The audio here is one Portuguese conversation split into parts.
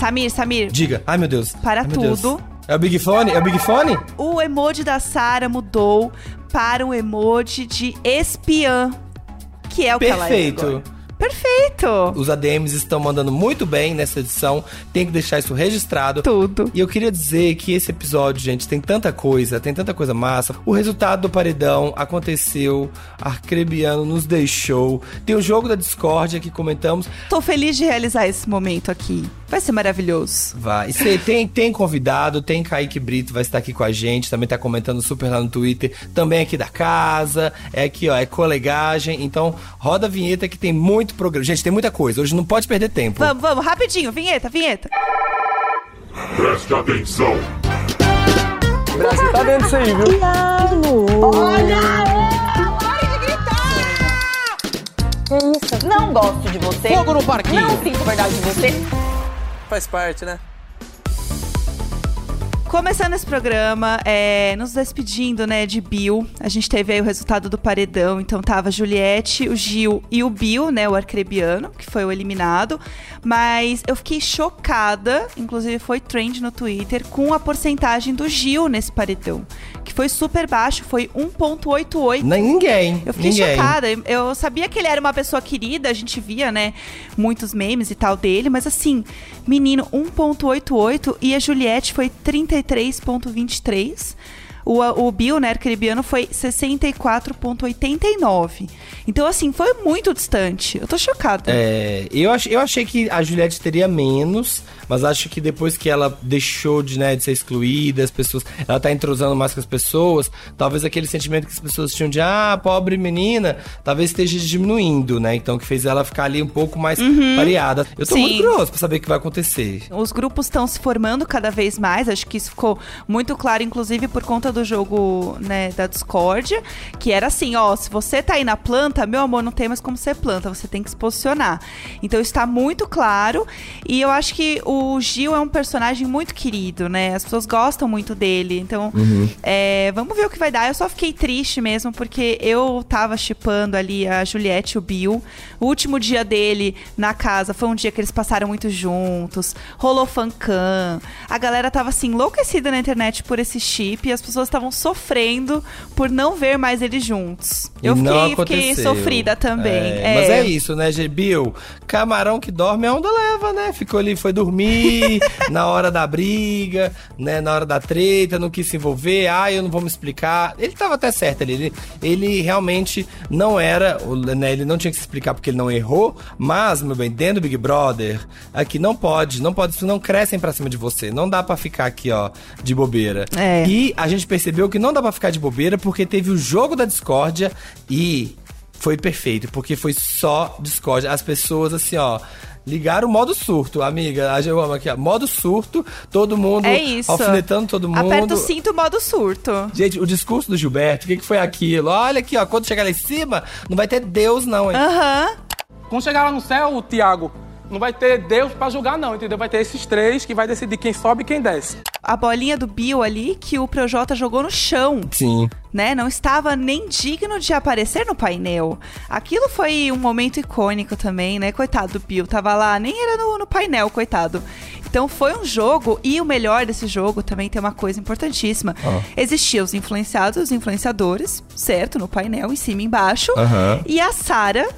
Samir, Samir. Diga. Ai, meu Deus. Para Ai, meu Deus. tudo. É o Big Fone? É o Big Fone? O emoji da Sara mudou para o emoji de espiã, que é o que ela é Perfeito. agora. Perfeito. Os ADMs estão mandando muito bem nessa edição. Tem que deixar isso registrado. Tudo. E eu queria dizer que esse episódio, gente, tem tanta coisa, tem tanta coisa massa. O resultado do paredão aconteceu, Arcrebiano nos deixou. Tem o jogo da discórdia que comentamos. Tô feliz de realizar esse momento aqui. Vai ser maravilhoso. Vai. E cê tem, tem convidado, tem Kaique Brito, vai estar aqui com a gente, também tá comentando super lá no Twitter, também aqui da casa, é aqui, ó, é colegagem. Então, roda a vinheta que tem muito programa. Gente, tem muita coisa, hoje não pode perder tempo. Vamos, vamos, rapidinho. Vinheta, vinheta. Preste atenção. O Brasil tá vendo isso aí, viu? Que isso? Não gosto de você. Fogo no parquinho. Não sinto verdade de você. Faz parte, né? Começando esse programa, é, nos despedindo, né, de Bill. A gente teve aí o resultado do paredão. Então tava a Juliette, o Gil e o Bill, né, o arcrebiano, que foi o eliminado. Mas eu fiquei chocada, inclusive foi trend no Twitter, com a porcentagem do Gil nesse paredão. Que foi super baixo, foi 1,88. Nem ninguém. Eu fiquei ninguém. chocada. Eu sabia que ele era uma pessoa querida, a gente via, né, muitos memes e tal dele, mas assim, menino, 1.88 e a Juliette foi 33.23. O, o Bill, né, arcrebiano, foi 64.89. Então, assim, foi muito distante. Eu tô chocada. É, eu, ach, eu achei que a Juliette teria menos, mas acho que depois que ela deixou de, né, de ser excluída, as pessoas. Ela tá entrosando mais com as pessoas, talvez aquele sentimento que as pessoas tinham de, ah, pobre menina, talvez esteja diminuindo, né? Então que fez ela ficar ali um pouco mais pareada. Eu tô Sim. muito curioso pra saber o que vai acontecer. Os grupos estão se formando cada vez mais, acho que isso ficou muito claro, inclusive por conta do jogo né, da discórdia, que era assim, ó, se você tá aí na planta, meu amor, não tem mais como ser planta, você tem que se posicionar. Então está muito claro, e eu acho que o Gil é um personagem muito querido, né? As pessoas gostam muito dele, então é, vamos ver o que vai dar. Eu só fiquei triste mesmo, porque eu tava chipando ali a Juliette e o Bill. O último dia dele na casa foi um dia que eles passaram muito juntos, rolou fancam. A galera tava assim, enlouquecida na internet por esse chip e as pessoas estavam sofrendo por não ver mais eles juntos. Eu fiquei, fiquei sofrida também. É, Mas é isso, né, G- Bill? Camarão que dorme a onda leva, né? Ficou ali, foi dormir na hora da briga, né? Na hora da treta, não quis se envolver. Ah, eu não vou me explicar. Ele tava até certo ali. Ele, ele realmente não era, né? Ele não tinha que se explicar porque ele não errou. Mas, meu bem, dentro do Big Brother, aqui não pode, não pode, não crescem pra cima de você. Não dá pra ficar aqui, ó, de bobeira. É. E a gente percebeu que não dá pra ficar de bobeira porque teve o jogo da discórdia e foi perfeito, porque foi só discórdia. As pessoas, assim, ó. Ligaram o modo surto, amiga. A eu amo aqui, ó. Modo surto, todo mundo É isso. alfinetando todo mundo. Aperta o cinto modo surto. Gente, o discurso do Gilberto, o que, que foi aquilo? Olha aqui, ó, quando chegar lá em cima, não vai ter Deus, não, hein? Aham. Quando chegar lá no céu, Tiago, não vai ter Deus pra julgar, não, entendeu? Vai ter esses três que vai decidir quem sobe e quem desce. A bolinha do Bill ali que o Projota jogou no chão. Sim. né? Não estava nem digno de aparecer no painel. Aquilo foi um momento icônico também, né? Coitado do Bill, tava lá, nem era no, no painel, coitado. Então foi um jogo, e o melhor desse jogo também tem uma coisa importantíssima. Existiam os influenciados e os influenciadores, certo? No painel, em cima e embaixo. Aham. E a Sara,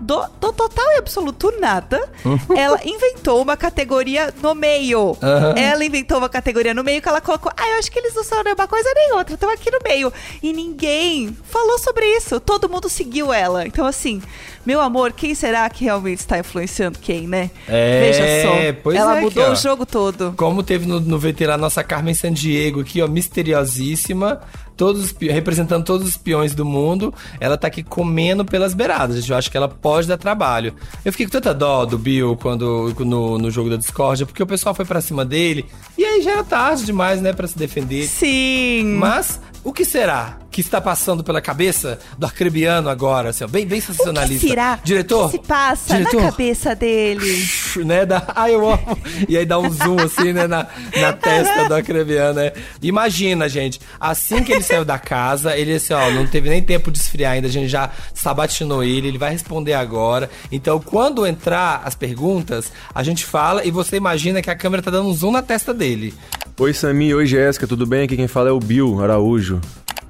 do, do total e absoluto nada, ela inventou uma categoria no meio. Aham. Ela inventou uma categoria no meio que ela colocou. Ah, eu acho que eles não são nem uma coisa nem outra, estão aqui no meio. E ninguém falou sobre isso. Todo mundo seguiu ela. Então, assim, meu amor, quem será que realmente está influenciando quem, né? É, Veja só. pois ela é, mudou aqui, o jogo todo. Como teve no, no VT lá nossa Carmen Sandiego aqui, ó, misteriosíssima, todos representando todos os peões do mundo. Ela tá aqui comendo pelas beiradas, gente. Eu acho que ela pode dar trabalho. Eu fiquei com tanta dó do Bill quando no, no jogo da discórdia, porque o pessoal foi pra cima dele. E aí já era tarde demais, né, pra se defender. Sim. Mas o que será? Que está passando pela cabeça do arcrebiano agora, assim, ó, bem, bem O que sensacionalista. será Diretor, que se passa diretor, na cabeça dele? né? Dá, ai, eu amo. E aí dá um zoom assim, né, na, na testa do acrebiano, né? Imagina, gente, assim que ele saiu da casa, ele assim, ó, não teve nem tempo de esfriar ainda, a gente já sabatinou ele, ele vai responder agora. Então, quando entrar as perguntas, a gente fala e você imagina que a câmera tá dando um zoom na testa dele. Oi, Sami. Oi, Jéssica. Tudo bem? Aqui quem fala é o Bill Araújo.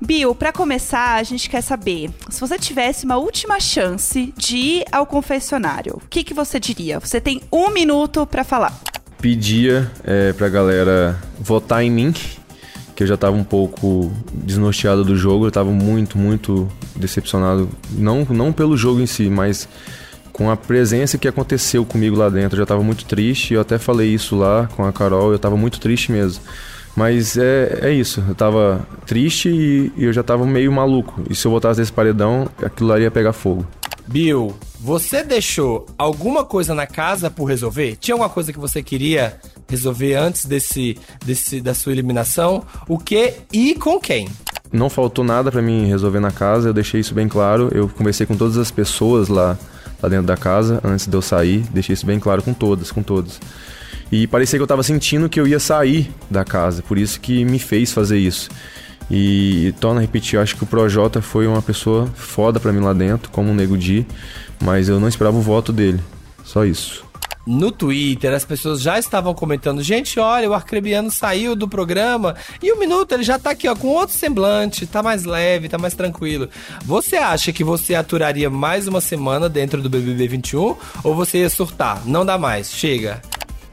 Bill, pra começar, a gente quer saber, se você tivesse uma última chance de ir ao confessionário, o que, que você diria? Você tem um minuto pra falar. Pedia é, pra galera votar em mim, que eu já tava um pouco desnorteado do jogo. Eu tava muito, muito decepcionado. Não, não pelo jogo em si, mas com a presença que aconteceu comigo lá dentro. Eu já tava muito triste. Eu até falei isso lá com a Carol. Eu tava muito triste mesmo. Mas é, é isso. Eu tava triste e, e eu já tava meio maluco. E se eu botasse nesse paredão, aquilo lá ia pegar fogo. Bill, você deixou alguma coisa na casa por resolver? Tinha alguma coisa que você queria resolver antes desse, desse da sua eliminação? O que e com quem? Não faltou nada pra mim resolver na casa, eu deixei isso bem claro. Eu conversei com todas as pessoas lá, lá dentro da casa antes de eu sair, deixei isso bem claro com todas, com todos. E parecia que eu tava sentindo que eu ia sair da casa, por isso que me fez fazer isso. E, torna a repetir, acho que o Projota foi uma pessoa foda pra mim lá dentro, como o Nego Di, mas eu não esperava o voto dele. Só isso. No Twitter, as pessoas já estavam comentando: gente, olha, o Arcrebiano saiu do programa e um minuto ele já tá aqui, ó, com outro semblante, tá mais leve, tá mais tranquilo. Você acha que você aturaria mais uma semana dentro do BBB 21 ou você ia surtar? Não dá mais, chega.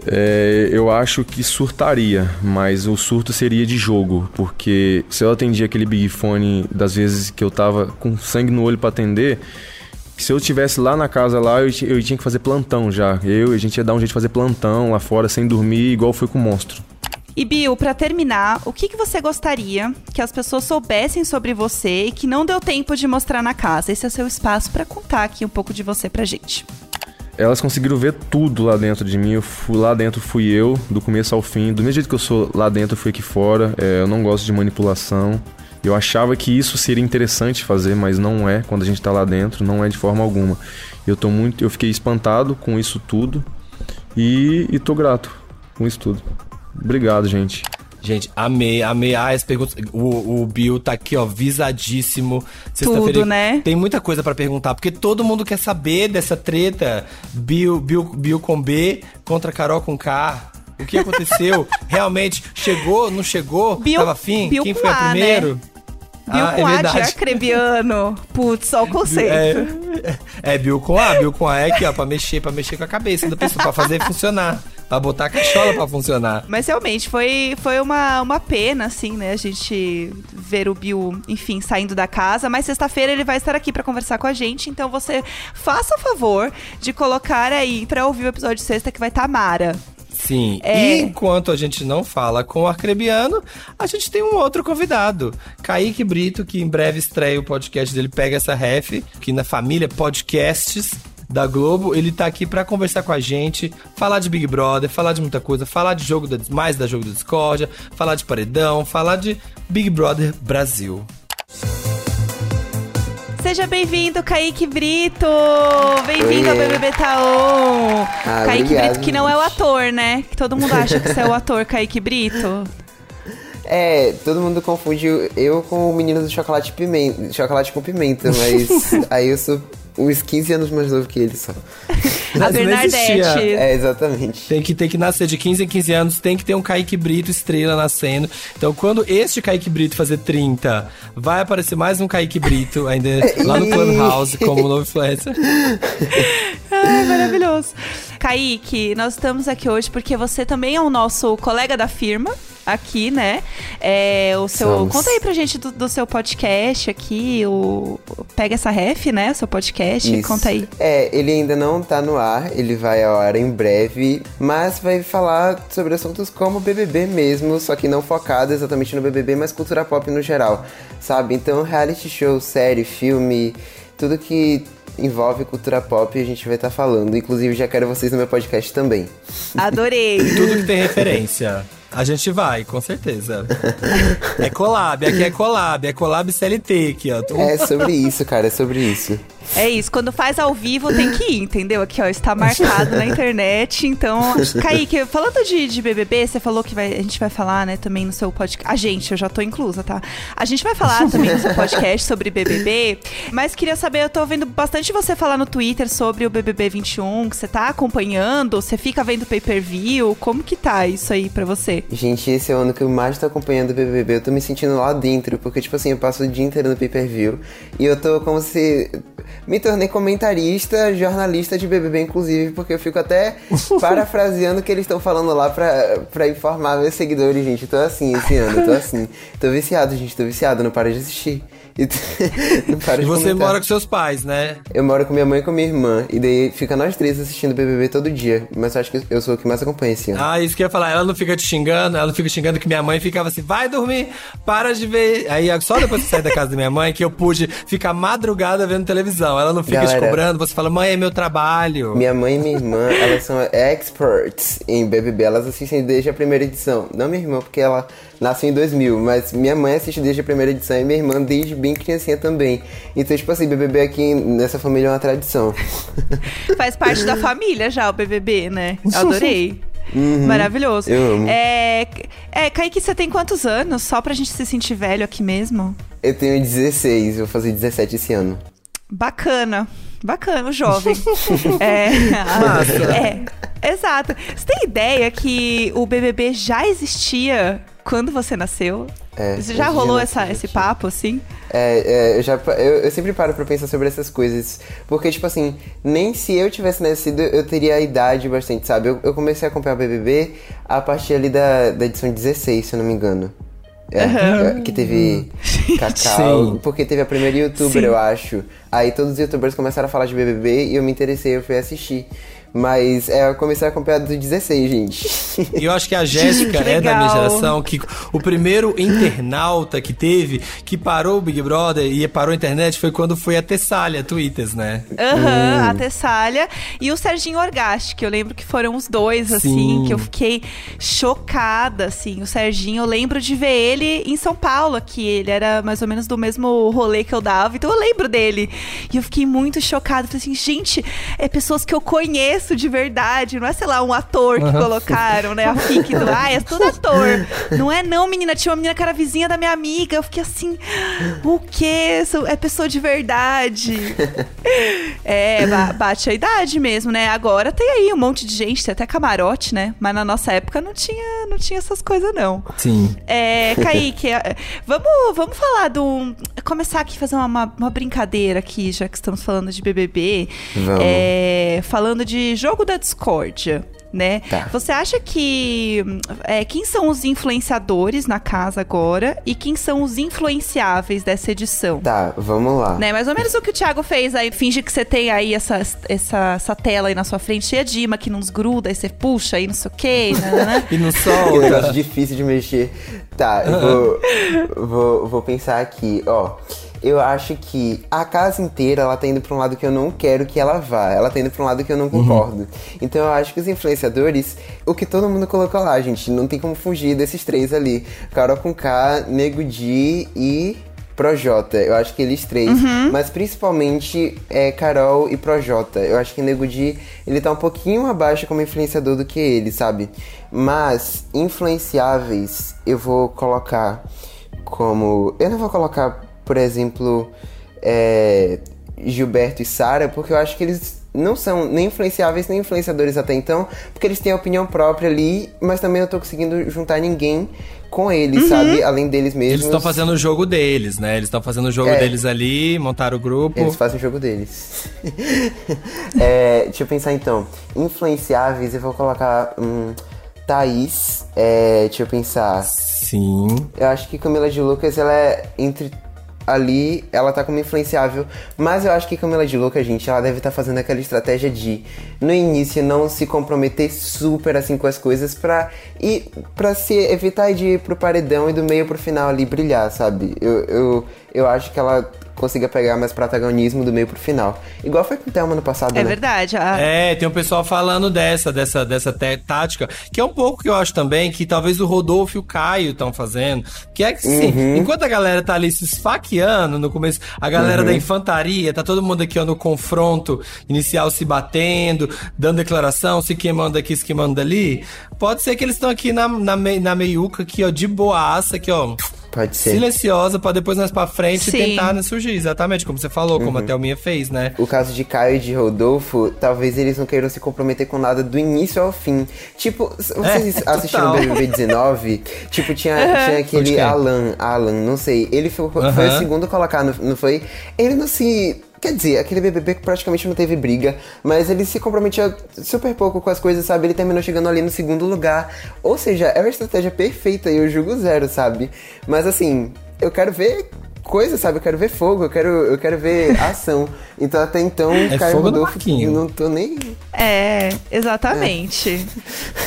É, eu acho que surtaria, mas o surto seria de jogo, porque se eu atendia aquele Big Fone das vezes que eu tava com sangue no olho pra atender, se eu tivesse lá na casa lá, eu, eu tinha que fazer plantão já. Eu e a gente ia dar um jeito de fazer plantão lá fora sem dormir, igual foi com o monstro. E Bill, pra terminar, o que, que você gostaria que as pessoas soubessem sobre você e que não deu tempo de mostrar na casa? Esse é o seu espaço pra contar aqui um pouco de você pra gente. Elas conseguiram ver tudo lá dentro de mim. Eu fui lá dentro, fui eu, do começo ao fim. Do mesmo jeito que eu sou lá dentro, eu fui aqui fora. É, eu não gosto de manipulação. Eu achava que isso seria interessante fazer, mas não é quando a gente tá lá dentro, não é de forma alguma. Eu tô muito, eu fiquei espantado com isso tudo e, e tô grato com isso tudo. Obrigado, gente. Gente, amei, amei. Ah, as perguntas. O, o Bill tá aqui, ó, visadíssimo. Tudo, né? Tem muita coisa pra perguntar, porque todo mundo quer saber dessa treta. Bill, Bill, Bill com B contra Carol com K. O que aconteceu? Realmente chegou, não chegou? Bill- Tava afim? Bill Quem foi a né? primeiro? Bill Ah, com é A de verdade. arcrebiano. Putz, só o conceito. É, é Bill com A, Bill com A é aqui, ó, pra mexer, pra mexer com a cabeça da pessoa, pra fazer funcionar. Pra botar a cachola pra funcionar. Mas realmente foi, foi uma, uma pena, assim, né? A gente ver o Bill, enfim, saindo da casa. Mas sexta-feira ele vai estar aqui pra conversar com a gente. Então você faça o favor de colocar aí pra ouvir o episódio de sexta que vai estar Mara. Sim. É. E enquanto a gente não fala com o Arcrebiano, a gente tem um outro convidado. Kaique Brito, que em breve estreia o podcast dele, pega essa ref, que na família Podcasts da Globo, ele tá aqui pra conversar com a gente, falar de Big Brother, falar de muita coisa, falar de jogo da, mais da jogo da discórdia, falar de paredão, falar de Big Brother Brasil. Seja bem-vindo, Kaique Brito! Bem-vindo ao. BBB Taon! Ah, Kaique obrigado, Brito, que não é o ator, né? Que todo mundo acha que você é o ator, Kaique Brito. É, todo mundo confunde eu com o menino do chocolate pimenta, chocolate com pimenta, mas aí eu sou uns 15 anos mais novo que ele só. A. Bernadette. É, exatamente. Tem que, tem que nascer de 15 em 15 anos, tem que ter um Kaique Brito estrela nascendo. Então, quando este Kaique Brito fazer 30, vai aparecer mais um Kaique Brito, ainda lá no Clubhouse, como novo influencer. Ai, maravilhoso. Kaique, nós estamos aqui hoje porque você também é o nosso colega da firma aqui, né? É, o seu, Somos. conta aí pra gente do, do seu podcast aqui, o Pega essa ref, né? Seu podcast, Isso. conta aí. É, ele ainda não tá no ar, ele vai ao ar em breve, mas vai falar sobre assuntos como BBB mesmo, só que não focado exatamente no BBB, mas cultura pop no geral, sabe? Então, reality show, série, filme, tudo que envolve cultura pop a gente vai estar falando. Inclusive, já quero vocês no meu podcast também. Adorei. Tudo que tem referência. A gente vai, com certeza. é collab, aqui é collab, é collab CLT aqui, ó. É sobre isso, cara, é sobre isso. É isso, quando faz ao vivo tem que ir, entendeu? Aqui, ó, está marcado na internet. Então, Kaique, falando de, de BBB, você falou que vai, a gente vai falar, né, também no seu podcast. A gente, eu já tô inclusa, tá? A gente vai falar também no seu podcast sobre BBB, mas queria saber, eu tô ouvindo bastante você falar no Twitter sobre o BBB 21, que você tá acompanhando, você fica vendo pay-per-view, como que tá isso aí pra você? Gente, esse é o ano que eu mais tô acompanhando o BBB, eu tô me sentindo lá dentro, porque, tipo assim, eu passo o dia inteiro no pay-per-view e eu tô como se me tornei comentarista, jornalista de BBB, inclusive, porque eu fico até parafraseando o que eles estão falando lá pra, pra informar meus seguidores, gente. tô assim esse ano, tô assim. Tô viciado, gente, tô viciado, não para de assistir. E, e você mora com seus pais, né? Eu moro com minha mãe e com minha irmã. E daí fica nós três assistindo BBB todo dia. Mas eu acho que eu sou o que mais acompanha esse ano. Ah, isso que eu ia falar. Ela não fica te xingando, ela não fica xingando que minha mãe ficava assim, vai dormir, para de ver. Aí só depois que sair da casa da minha mãe que eu pude ficar madrugada vendo televisão. Ela não fica Galera, te cobrando, você fala, mãe, é meu trabalho. Minha mãe e minha irmã, elas são experts em BBB. Elas assistem desde a primeira edição. Não minha irmã, porque ela nasceu em 2000, mas minha mãe assiste desde a primeira edição e minha irmã desde bem criancinha também. Então, tipo assim, BBB aqui nessa família é uma tradição. Faz parte da família já o BBB, né? Adorei. Uhum, Maravilhoso. Eu amo. É, é, Kaique, você tem quantos anos? Só pra gente se sentir velho aqui mesmo? Eu tenho 16, vou fazer 17 esse ano. Bacana. Bacana, o jovem. é, Massa. é, exato. Você tem ideia que o BBB já existia quando você nasceu? É, já rolou essa, esse papo, assim? É, é eu, já, eu, eu, sempre paro pra pensar sobre essas coisas. Porque, tipo assim, nem se eu tivesse nascido, eu teria a idade bastante, sabe? Eu, eu comecei a acompanhar o BBB a partir ali da, da edição 16, se eu não me engano. É, uhum. Que teve Cacau. Sim. Porque teve a primeira youtuber, Sim. eu acho. Aí todos os youtubers começaram a falar de BBB e eu me interessei, eu fui assistir. Mas é, eu comecei a acompanhar do 16, gente. E eu acho que a Jéssica é da minha geração, que o primeiro internauta que teve, que parou o Big Brother e parou a internet, foi quando foi a Tessália, Twitters, né? Aham, uhum, hum. a Tessália e o Serginho Orgasti, que eu lembro que foram os dois, assim, Sim. que eu fiquei chocada, assim. O Serginho, eu lembro de ver ele em São Paulo, que ele era mais ou menos do mesmo rolê que eu dava, então eu lembro dele. E eu fiquei muito chocada, falei assim, gente, é pessoas que eu conheço isso de verdade, não é, sei lá, um ator que uhum. colocaram, né? A fic do. Ah, é tudo ator. Não é, não, menina. Tinha uma menina que era vizinha da minha amiga. Eu fiquei assim, o quê? É pessoa de verdade. É, bate a idade mesmo, né? Agora tem aí um monte de gente, tem até camarote, né? Mas na nossa época não tinha, não tinha essas coisas, não. Sim. É, Kaique, é, vamos, vamos falar do. Começar aqui, fazer uma, uma brincadeira aqui, já que estamos falando de BBB. Vamos. É, falando de jogo da discórdia. Né? Tá. Você acha que é, quem são os influenciadores na casa agora e quem são os influenciáveis dessa edição? Tá, vamos lá. Né? Mais ou menos o que o Thiago fez aí, finge que você tem aí essa, essa, essa tela aí na sua frente cheia de imã que não gruda, aí você puxa aí não sei o quê, né? né, né? e não solta. Que negócio difícil de mexer. Tá, eu vou, vou, vou pensar aqui, ó eu acho que a casa inteira ela tá indo pra um lado que eu não quero que ela vá. Ela tá indo pra um lado que eu não concordo. Uhum. Então eu acho que os influenciadores, o que todo mundo colocou lá, gente, não tem como fugir desses três ali. Carol com K, Nego Di e Projota. Eu acho que eles três. Uhum. Mas principalmente é Carol e Projota. Eu acho que Nego Di, ele tá um pouquinho abaixo como influenciador do que ele, sabe? Mas influenciáveis, eu vou colocar como. Eu não vou colocar por exemplo, é, Gilberto e Sara, porque eu acho que eles não são nem influenciáveis nem influenciadores até então, porque eles têm a opinião própria ali, mas também eu tô conseguindo juntar ninguém com eles, uhum. sabe? Além deles mesmos. Eles estão fazendo o jogo deles, né? Eles estão fazendo o jogo é. deles ali, montaram o grupo. Eles fazem o jogo deles. é, deixa eu pensar então. Influenciáveis, eu vou colocar. Hum, Thaís, é, deixa eu pensar. Sim. Eu acho que Camila de Lucas, ela é entre ali ela tá como influenciável, mas eu acho que Camila de Louca, gente, ela deve estar tá fazendo aquela estratégia de no início não se comprometer super assim com as coisas pra e para se evitar de ir pro paredão e do meio pro final ali brilhar, sabe? Eu, eu, eu acho que ela consiga pegar mais protagonismo do meio pro final. Igual foi com o Thelma no passado, É né? verdade. a- É, tem um pessoal falando dessa, dessa, dessa tática, que é um pouco que eu acho também que talvez o Rodolfo e o Caio estão fazendo. Que é que, sim, Uhum. enquanto a galera tá ali se esfaqueando no começo, a galera Uhum. da infantaria, tá todo mundo aqui ó, no confronto inicial se batendo, dando declaração, se queimando aqui, se queimando dali. Pode ser que eles estão aqui na, na, na meiuca, aqui, ó, de boaça, aqui, ó. Pode ser. Silenciosa pra depois mais pra frente Sim. tentar né, surgir, exatamente, como você falou, como a Uhum. Thelminha fez, né? O caso de Caio e de Rodolfo, talvez eles não queiram se comprometer com nada do início ao fim. Tipo, s- vocês É, assistiram o total. BBB 19? tipo, tinha, tinha Foi de aquele quem? Alan, Alan, não sei. Ele foi, foi o segundo colocado, não foi? Ele não se... Quer dizer, aquele BBB que praticamente não teve briga, mas ele se comprometia super pouco com as coisas, sabe? Ele terminou chegando ali no segundo lugar. Ou seja, é uma estratégia perfeita e eu julgo zero, sabe? Mas assim, eu quero ver coisa, sabe? Eu quero ver fogo, eu quero, eu quero ver ação. Então até então, É Caio fogo no Rodolfo, não tô nem. É, exatamente.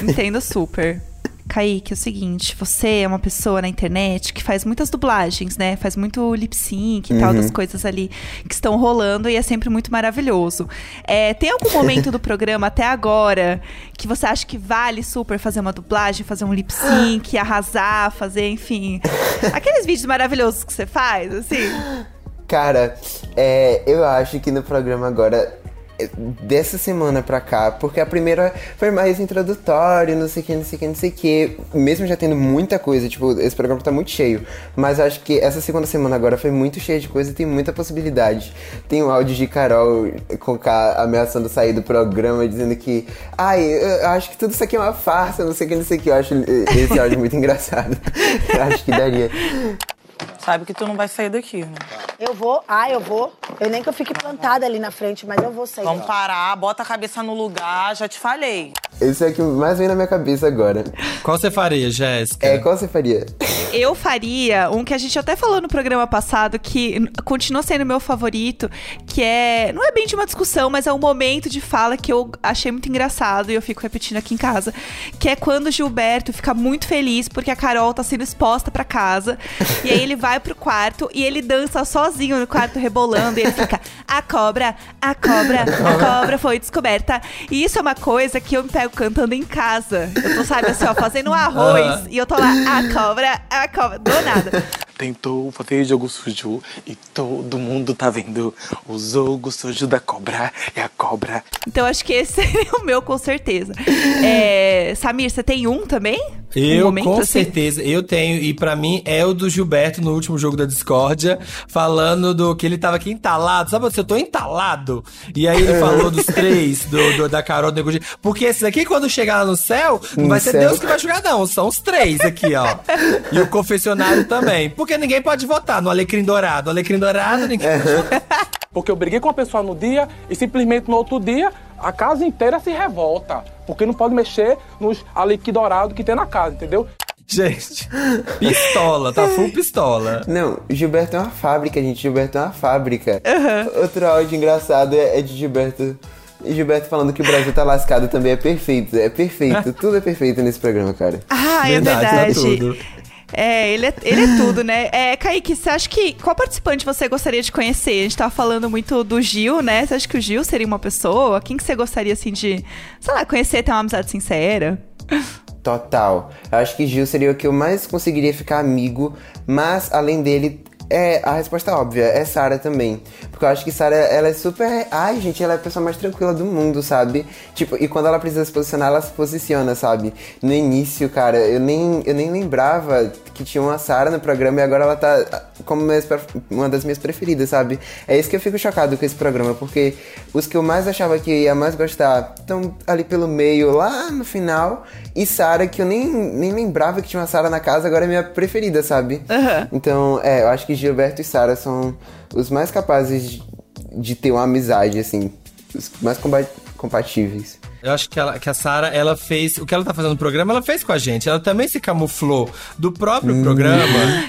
Entendo super. Kaique, é o seguinte, você é uma pessoa na internet que faz muitas dublagens, né? Faz muito lip sync e tal, das coisas ali que estão rolando e é sempre muito maravilhoso. É, tem algum momento do programa até agora que você acha que vale super fazer uma dublagem, fazer um lip sync, arrasar, fazer, enfim. Aqueles vídeos maravilhosos que você faz, assim? Cara, é, eu acho que no programa agora. Dessa semana pra cá, porque a primeira foi mais introdutório, não sei o que, não sei o que, não sei o que. Mesmo já tendo muita coisa, tipo, esse programa tá muito cheio. Mas acho que essa segunda semana agora foi muito cheia de coisa e tem muita possibilidade. Tem um áudio de Carol com K ameaçando sair do programa, dizendo que. Ai, eu acho que tudo isso aqui é uma farsa, não sei o que, não sei o que. Eu acho esse áudio muito engraçado. Eu acho que daria. Sabe que tu não vai sair daqui, né? Eu vou, ah, eu vou. Eu nem que eu fique plantada ali na frente, mas eu vou sair. Vamos parar, bota a cabeça no lugar, já te falei. Esse é o que mais vem na minha cabeça agora. Qual você faria, Jéssica? É, qual você faria? Eu faria um que a gente até falou no programa passado, que continua sendo meu favorito, que é. Não é bem de uma discussão, mas é um momento de fala que eu achei muito engraçado e eu fico repetindo aqui em casa. Que é quando o Gilberto fica muito feliz porque a Carol tá sendo exposta pra casa. e aí ele vai pro quarto e ele dança sozinho no quarto, rebolando. E ele fica: A cobra, a cobra, a cobra foi descoberta. E isso é uma coisa que eu me pego cantando em casa. Eu tô, sabe, assim, ó, fazendo um arroz. Aham. E eu tô lá, a cobra, a cobra, do nada. Tentou fazer jogo sujo e todo mundo tá vendo. O jogo sujo da cobra é a cobra. Então acho que esse seria o meu, com certeza. É, Samir, você tem um também? um Eu, momento com assim? certeza, eu tenho, e pra mim é o do Gilberto no último jogo da Discórdia, falando do que ele tava aqui entalado. Sabe você? Eu tô entalado. E aí ele falou dos três, do, do- da Carol do Nego Di. Porque esses aqui, quando chegar lá no céu, não No vai ser céu. Deus que vai julgar, não. São os três aqui, ó. E o confessionário também. Porque ninguém pode votar no Alecrim Dourado. Alecrim Dourado, ninguém pode votar. Porque eu briguei com a pessoa no dia e simplesmente no outro dia a casa inteira se revolta. Porque não pode mexer nos aliqui dourado que tem na casa, entendeu? Gente, pistola, tá full pistola. Não, Gilberto é uma fábrica, gente. Gilberto é uma fábrica. Outro áudio engraçado é, é de Gilberto. Gilberto falando que o Brasil tá lascado também é perfeito. É perfeito. Tudo é perfeito nesse programa, cara. Ah, Verdade, é tá verdade. tudo. É, ele é, ele é tudo, né? É, Kaique, você acha que. Qual participante você gostaria de conhecer? A gente tava falando muito do Gil, né? Você acha que o Gil seria uma pessoa? Quem que você gostaria, assim, de, sei lá, conhecer, ter uma amizade sincera? Total. Eu acho que Gil seria o que eu mais conseguiria ficar amigo, mas além dele, é a resposta óbvia, é Sara também. Porque eu acho que Sara, ela é super. Ai, gente, ela é a pessoa mais tranquila do mundo, sabe? Tipo, e quando ela precisa se posicionar, ela se posiciona, sabe? No início, cara, eu nem, eu nem lembrava que tinha uma Sara no programa e agora ela tá como uma das minhas preferidas, sabe? É isso que eu fico chocado com esse programa, porque os que eu mais achava que ia mais gostar estão ali pelo meio, lá no final, e Sara, que eu nem, nem lembrava que tinha uma Sara na casa, agora é minha preferida, sabe? Aham. Então, é, eu acho que Gilberto e Sara são os mais capazes de, de ter uma amizade, assim, os mais compatíveis. Eu acho que, ela, que a Sara, ela fez. O que ela tá fazendo no programa, ela fez com a gente. Ela também se camuflou do próprio programa.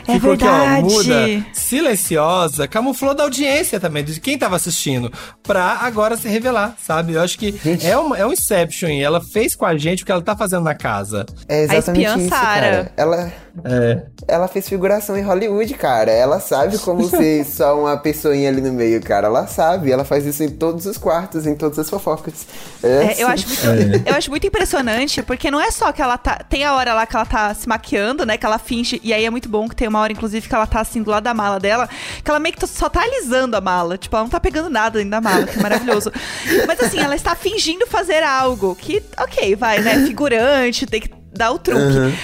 É ficou aqui, ó, verdade. muda, silenciosa, camuflou da audiência também, de quem tava assistindo, pra agora se revelar, sabe? Eu acho que é, uma, é um Inception. Ela fez com a gente o que ela tá fazendo na casa. É exatamente espiã isso, Sarah. cara. Ela, É. ela fez figuração em Hollywood, cara. Ela sabe como ser só uma pessoinha ali no meio, cara. Ela sabe. Ela faz isso em todos os quartos, em todas as fofocas. É, eu, assim. acho muito, eu acho muito impressionante, porque não é só que ela tá. Tem a hora lá que ela tá se maquiando, né? Que ela finge. E aí é muito bom que tem uma hora, inclusive, que ela tá assim do lado da mala dela, que ela meio que só tá alisando a mala. Tipo, ela não tá pegando nada dentro da mala, que é maravilhoso. Mas assim, ela está fingindo fazer algo que, ok, vai, né? Figurante, tem que dar o truque.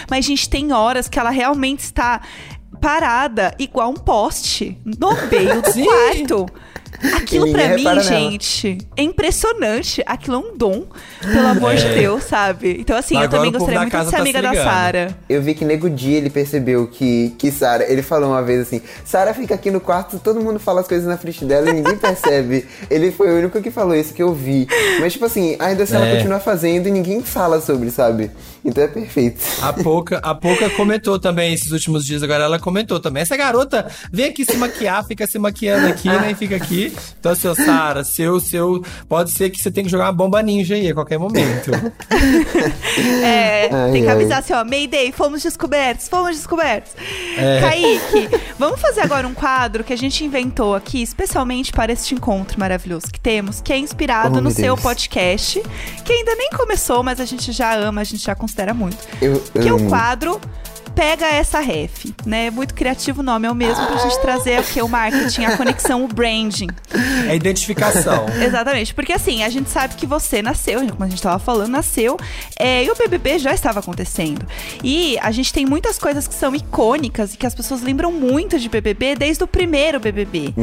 Mas, gente, tem horas que ela realmente está parada, igual um poste, no meio do quarto. Aquilo pra ninguém mim, repara nela. gente, é impressionante. Aquilo é um dom, pelo amor de Deus, sabe? Então, assim, eu Agora também o povo gostaria muito de ser tá amiga se da. Sara. Eu vi que Nego Di, ele percebeu que, que Sara, ele falou uma vez assim, Sara fica aqui no quarto, todo mundo fala as coisas na frente dela e ninguém percebe. ele foi o único que falou isso que eu vi. Mas tipo assim, ainda assim ela É. continua fazendo e ninguém fala sobre, sabe? Então é perfeito. A Pouca, a Pouca comentou também esses últimos dias, agora ela comentou também. Essa garota vem aqui se maquiar, fica se maquiando aqui, né? E fica aqui. Então, seu Sara, seu, seu. Pode ser que você tenha que jogar uma bomba ninja aí a qualquer momento. É, Ai, tem que ai. avisar assim, ó, Mayday, fomos descobertos, fomos descobertos. É. Kaique, vamos fazer agora um quadro que a gente inventou aqui, especialmente para este encontro maravilhoso que temos, que é inspirado Oh, no seu Deus. podcast, que ainda nem começou, mas a gente já ama, a gente já considera muito. Eu Que é o amo. quadro Pega essa ref, né? Muito criativo o nome, é o mesmo pra gente trazer o que? O marketing, a conexão, o branding. É identificação. Exatamente, porque assim, a gente sabe que você nasceu, como a gente tava falando, nasceu, é, e o BBB já estava acontecendo. E a gente tem muitas coisas que são icônicas e que as pessoas lembram muito de BBB desde o primeiro BBB,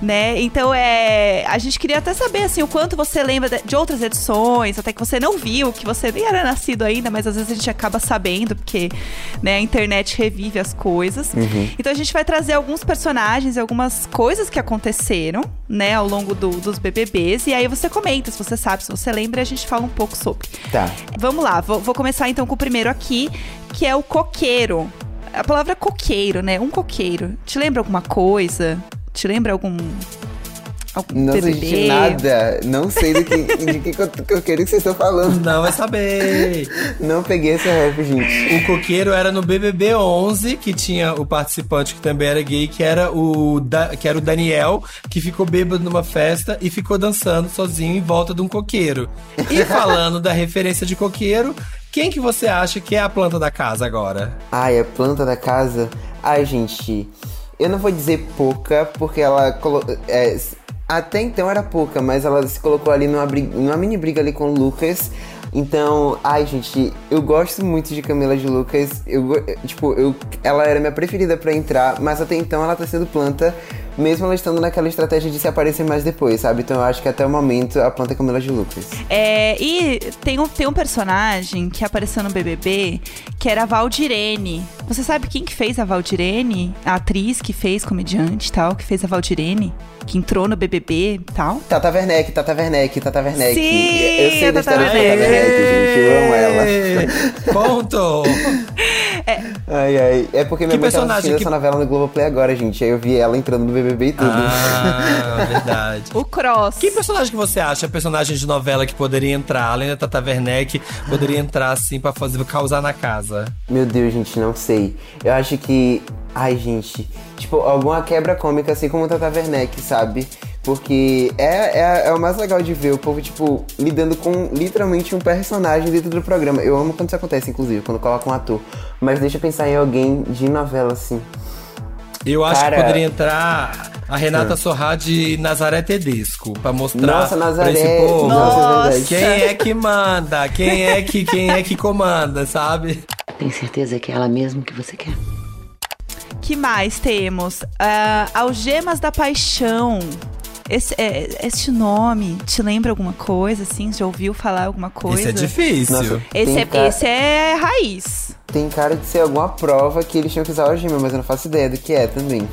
né? Então, é, a gente queria até saber, assim, o quanto você lembra de, outras edições, até que você não viu, que você nem era nascido ainda, mas às vezes a gente acaba sabendo, porque, né, a internet revive as coisas. Então, a gente vai trazer alguns personagens e algumas coisas que aconteceram, né, ao longo do- dos BBBs, e aí você comenta se você sabe, se você lembra, a gente fala um pouco sobre. Tá. Vamos lá, vou, vou começar então com o primeiro aqui, que é o coqueiro. A palavra coqueiro, né? Um coqueiro. Te lembra alguma coisa? Te lembra algum. Algum Não sei BBB? de nada. Não sei do que, de que, que eu, que eu quero que vocês estão falando. Não vai saber. Não peguei essa rap, gente. O coqueiro era no BBB 11, que tinha o participante que também era gay, que era o, da- que era o Daniel, que ficou bêbado numa festa e ficou dançando sozinho em volta de um coqueiro. E falando da referência de coqueiro, quem que você acha que é a planta da casa agora? Ai, a planta da casa. Ai, gente. Eu não vou dizer pouca, porque ela. é, até então era pouca, mas ela se colocou ali numa, bri- numa mini briga ali com o Lucas. Então, ai, gente, eu gosto muito de Camila de Lucas. Eu, tipo, eu, ela era minha preferida pra entrar, mas até então ela tá sendo planta, mesmo ela estando naquela estratégia de se aparecer mais depois, sabe? Então eu acho que até o momento a planta é Camila de Lucas. É, e tem um, tem um personagem que apareceu no BBB que era a Valdirene. Você sabe quem que fez a Valdirene? A atriz que fez, comediante e tal, que fez a Valdirene? Que entrou no BBB e tal? Tata Werneck, Tata Werneck, Tata Werneck. Sim, eu sei a da Tata história da Tata Werneck, gente. Eu amo ela. Ê, Ponto! Ai, ai. É porque minha Que mãe tava personagem assistindo que- essa novela no Globoplay agora, gente. Aí eu vi ela entrando no BBB e tudo. Ah, verdade. O Cross. Que personagem que você acha, personagem de novela que poderia entrar, além da Tata Werneck, poderia entrar assim pra fazer causar na casa? Meu Deus, gente, não sei. Eu acho que. Ai, gente. Tipo, alguma quebra cômica, assim como o Tata Werneck, sabe? Porque é, é, é o mais legal de ver o povo, tipo, lidando com literalmente um personagem dentro do programa. Eu amo quando isso acontece, inclusive, quando coloca um ator. Mas deixa eu pensar em alguém de novela, assim. Eu acho Cara- que poderia entrar a Renata Sorrá de Nazaré Tedesco, pra mostrar Nossa, Nazaré. pra esse povo Nossa, é Nossa. quem é que manda, quem é que quem é que comanda, sabe? Tem certeza que é ela mesmo que você quer? que mais temos? Ah, Algemas da Paixão. Esse, é, este nome te lembra alguma coisa, assim? Já ouviu falar alguma coisa? Isso é difícil. Nossa, Esse é, ca- esse é raiz. tem cara de ser alguma prova que eles tinham que usar algema, mas eu não faço ideia do que é também.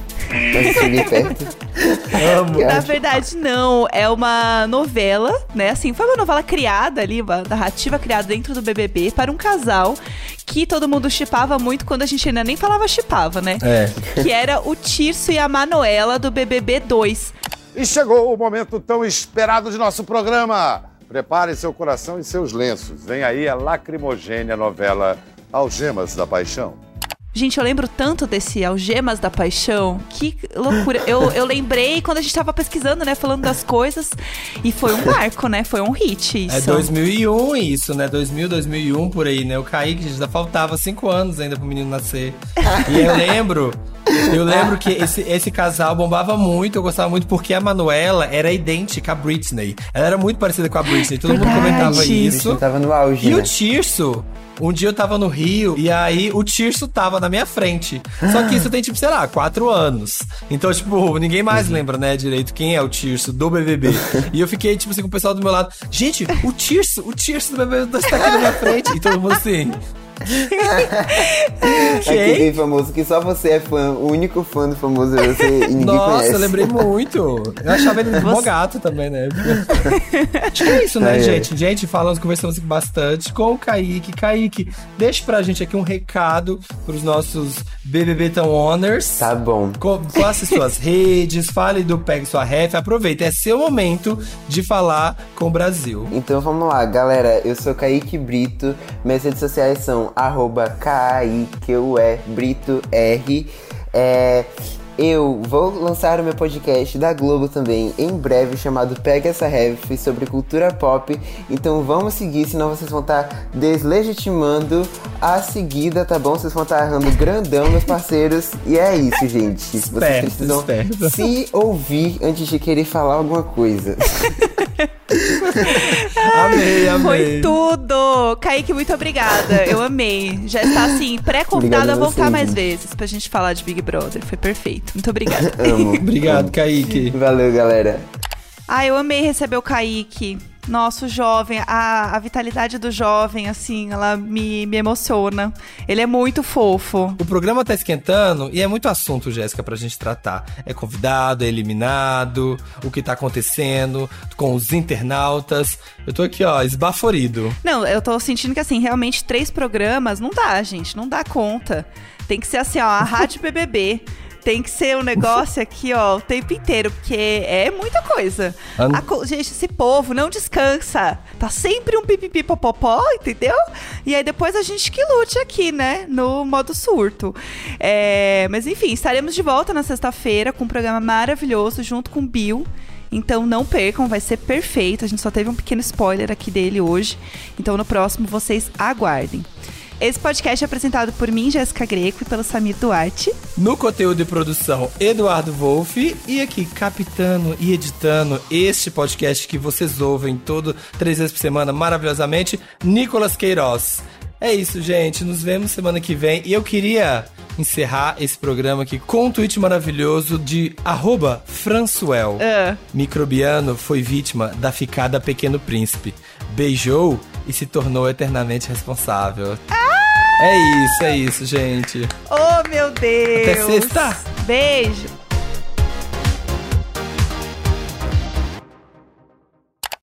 Mas cheguei perto. Amo. Na verdade, não. É uma novela, né? Assim, foi uma novela criada ali, uma narrativa criada dentro do BBB para um casal que todo mundo chipava muito quando a gente ainda nem falava chipava, né? É. Que era o Tirso e a Manuela do BBB 2. E chegou o momento tão esperado de nosso programa. Prepare seu coração e seus lenços. Vem aí a lacrimogênia novela Algemas da Paixão. Gente, eu lembro tanto desse Algemas da Paixão. Que loucura. Eu, eu lembrei quando a gente tava pesquisando, né? Falando das coisas. E foi um marco, né? Foi um hit isso. É 2001 isso, né? 2000, 2001 por aí, né? O Kaique já faltava cinco anos ainda pro menino nascer. E eu lembro, eu lembro que esse, esse casal bombava muito, eu gostava muito porque a Manuela era idêntica à Britney. Ela era muito parecida com a Britney, todo mundo Verdade. comentava Britney isso. tava no auge, E né? o Tirso, um dia eu tava no Rio e aí o Tirso tava na minha frente. Só que isso tem, tipo, sei lá, quatro anos. Então, tipo, ninguém mais lembra, né, direito quem é o Tirso do BBB. E eu fiquei, tipo assim, com o pessoal do meu lado. Gente, o Tirso, o Tirso do BBB tá aqui na minha frente. E todo mundo assim. Aquele bem famoso que só você é fã, o único fã do famoso é você e ninguém Nossa, conhece. eu lembrei muito. Eu achava ele mó gato também, né? Acho que é isso, né, Ai, ai. gente? Gente, falamos, conversamos aqui bastante com o Kaique. Kaique, deixa pra gente aqui um recado pros nossos BBB Tão Honors. Tá bom. Co- Faça suas redes, fale do Pegue Sua Ref. Aproveita, é seu momento de falar com o Brasil. Então vamos lá, galera. Eu sou Kaique Brito. Minhas redes sociais são arroba K-A-I-Q-U-E Brito R. É, eu vou lançar o meu podcast da Globo também em breve, chamado Pega essa Ref sobre cultura pop. Então vamos seguir, senão vocês vão estar deslegitimando a seguida, tá bom? Vocês vão estar errando grandão, meus parceiros. E é isso, gente. Vocês Esperto, precisam esperto. se ouvir antes de querer falar alguma coisa. Amei, amei. Foi tudo! Kaique, muito obrigada. Eu amei. Já está assim, pré-convidado Obrigado a voltar mais vezes pra gente falar de Big Brother. Foi perfeito. Muito obrigada. Amo. Obrigado, Kaique. Valeu, galera. Ah, eu amei receber o Kaique. Nosso jovem, a, a vitalidade do jovem, assim, ela me, me emociona. Ele é muito fofo. O programa tá esquentando e é muito assunto, Jéssica, pra gente tratar. É convidado, é eliminado, o que tá acontecendo com os internautas. Eu tô aqui, ó, esbaforido. Não, eu tô sentindo que, assim, realmente três programas não dá, gente. Não dá conta. Tem que ser assim, ó, a Rádio BBB. Tem que ser um negócio aqui, ó, o tempo inteiro, porque é muita coisa. An- A gente, esse povo não descansa. Tá sempre um pipipi popopó, entendeu? E aí depois a gente que lute aqui, né? No modo surto. É, mas enfim, estaremos de volta na sexta-feira com um programa maravilhoso junto com o Bill. Então não percam, vai ser perfeito. A gente só teve um pequeno spoiler aqui dele hoje. Então no próximo vocês aguardem. Esse podcast é apresentado por mim, Jéssica Greco, e pelo Samir Duarte. No conteúdo e produção, Eduardo Wolff. E aqui, captando e editando este podcast que vocês ouvem todo, três vezes por semana, maravilhosamente, Nicolas Queiroz. É isso, gente. Nos vemos semana que vem. E eu queria encerrar esse programa aqui com um tweet maravilhoso de arroba Françoel. Ah. Microbiano foi vítima da ficada Pequeno Príncipe. Beijou e se tornou eternamente responsável. É isso, é isso, gente. Oh, meu Deus! Até sexta. Beijo!